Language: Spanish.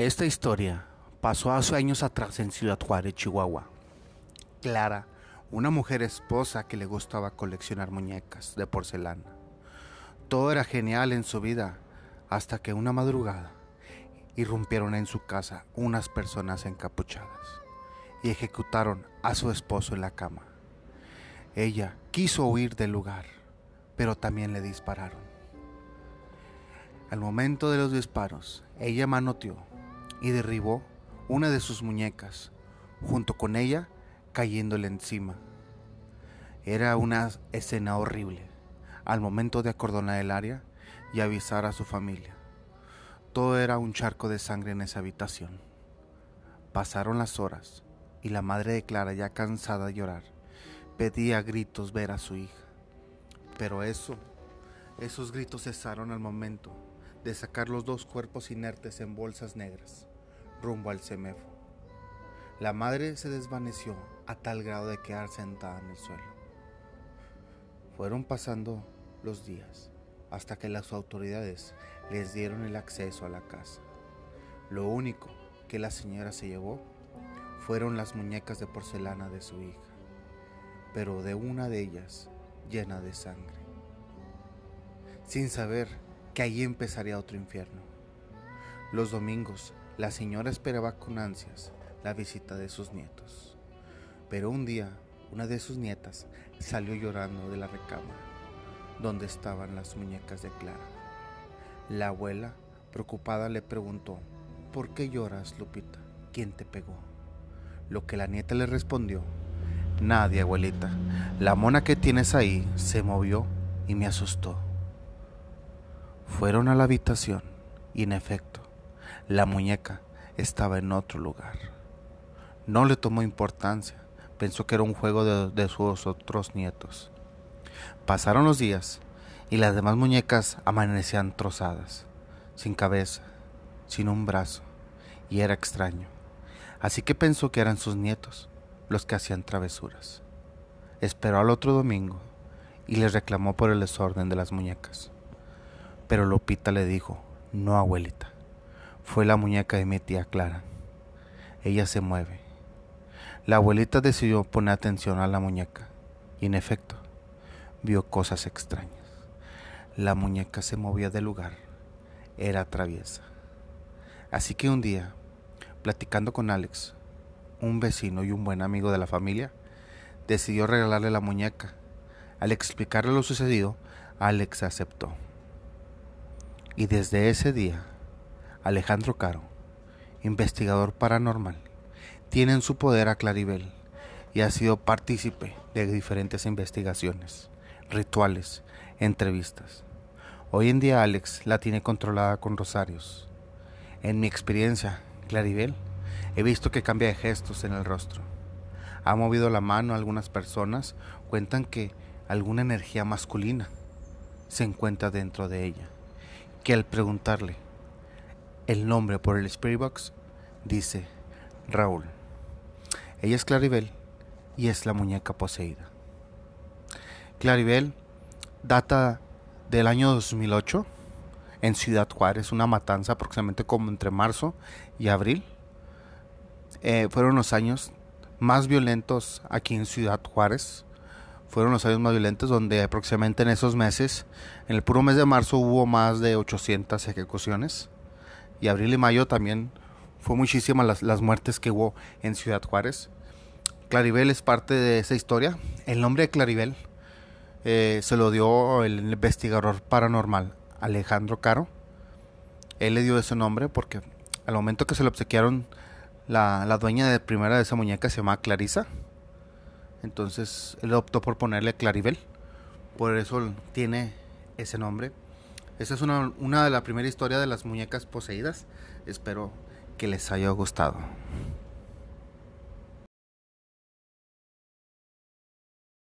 Esta historia pasó hace años atrás en Ciudad Juárez, Chihuahua. Clara, una mujer esposa que le gustaba coleccionar muñecas de porcelana. Todo era genial en su vida hasta que una madrugada irrumpieron en su casa unas personas encapuchadas y ejecutaron a su esposo en la cama. Ella quiso huir del lugar, pero también le dispararon. Al momento de los disparos, ella manoteó y derribó una de sus muñecas, junto con ella cayéndole encima. Era una escena horrible al momento de acordonar el área y avisar a su familia. Todo era un charco de sangre en esa habitación. Pasaron las horas y la madre de Clara, ya cansada de llorar, pedía gritos ver a su hija. Pero eso, esos gritos cesaron al momento de sacar los dos cuerpos inertes en bolsas negras rumbo al CEMEFO. La madre se desvaneció a tal grado de quedar sentada en el suelo. Fueron pasando los días hasta que las autoridades les dieron el acceso a la casa. Lo único que la señora se llevó fueron las muñecas de porcelana de su hija, pero de una de ellas llena de sangre, sin saber que allí empezaría otro infierno. Los domingos la señora esperaba con ansias la visita de sus nietos. Pero un día, una de sus nietas salió llorando de la recámara, donde estaban las muñecas de Clara. La abuela, preocupada, le preguntó, ¿por qué lloras, Lupita? ¿Quién te pegó? Lo que la nieta le respondió, nadie, abuelita. La mona que tienes ahí se movió y me asustó. Fueron a la habitación y en efecto, la muñeca estaba en otro lugar. No le tomó importancia, pensó que era un juego de, sus otros nietos. Pasaron los días y las demás muñecas amanecían trozadas, sin cabeza, sin un brazo, y era extraño. Así que pensó que eran sus nietos los que hacían travesuras. Esperó al otro domingo y les reclamó por el desorden de las muñecas. Pero Lupita le dijo, no abuelita, fue la muñeca de mi tía Clara. Ella se mueve. La abuelita decidió poner atención a la muñeca y en efecto vio cosas extrañas. La muñeca se movía del lugar. Era traviesa. Así que un día, platicando con Alex, un vecino y un buen amigo de la familia, decidió regalarle la muñeca. Al explicarle lo sucedido, Alex aceptó. Y desde ese día, Alejandro Caro, investigador paranormal, tiene en su poder a Claribel y ha sido partícipe de diferentes investigaciones, rituales, entrevistas. Hoy en día Alex la tiene controlada con rosarios. En mi experiencia, Claribel, he visto que cambia de gestos en el rostro. Ha movido la mano a algunas personas, cuentan que alguna energía masculina se encuentra dentro de ella, que al preguntarle el nombre por el Spirit Box dice Raúl. Ella es Claribel y es la muñeca poseída. Claribel data del año 2008 en Ciudad Juárez, una matanza aproximadamente como entre marzo y abril. Eh, fueron los años más violentos aquí en Ciudad Juárez. Fueron los años más violentos donde aproximadamente en esos meses, en el puro mes de marzo hubo más de 800 ejecuciones y abril y mayo también fue muchísimas las, las muertes que hubo en Ciudad Juárez. Claribel es parte de esa historia. El nombre de Claribel eh, se lo dio el investigador paranormal Alejandro Caro. Él le dio ese nombre porque al momento que se le obsequiaron, la, la dueña de primera de esa muñeca se llama Clarisa. Entonces él optó por ponerle Claribel. Por eso tiene ese nombre. Esa es una, una de las primeras historias de las muñecas poseídas. Espero que les haya gustado.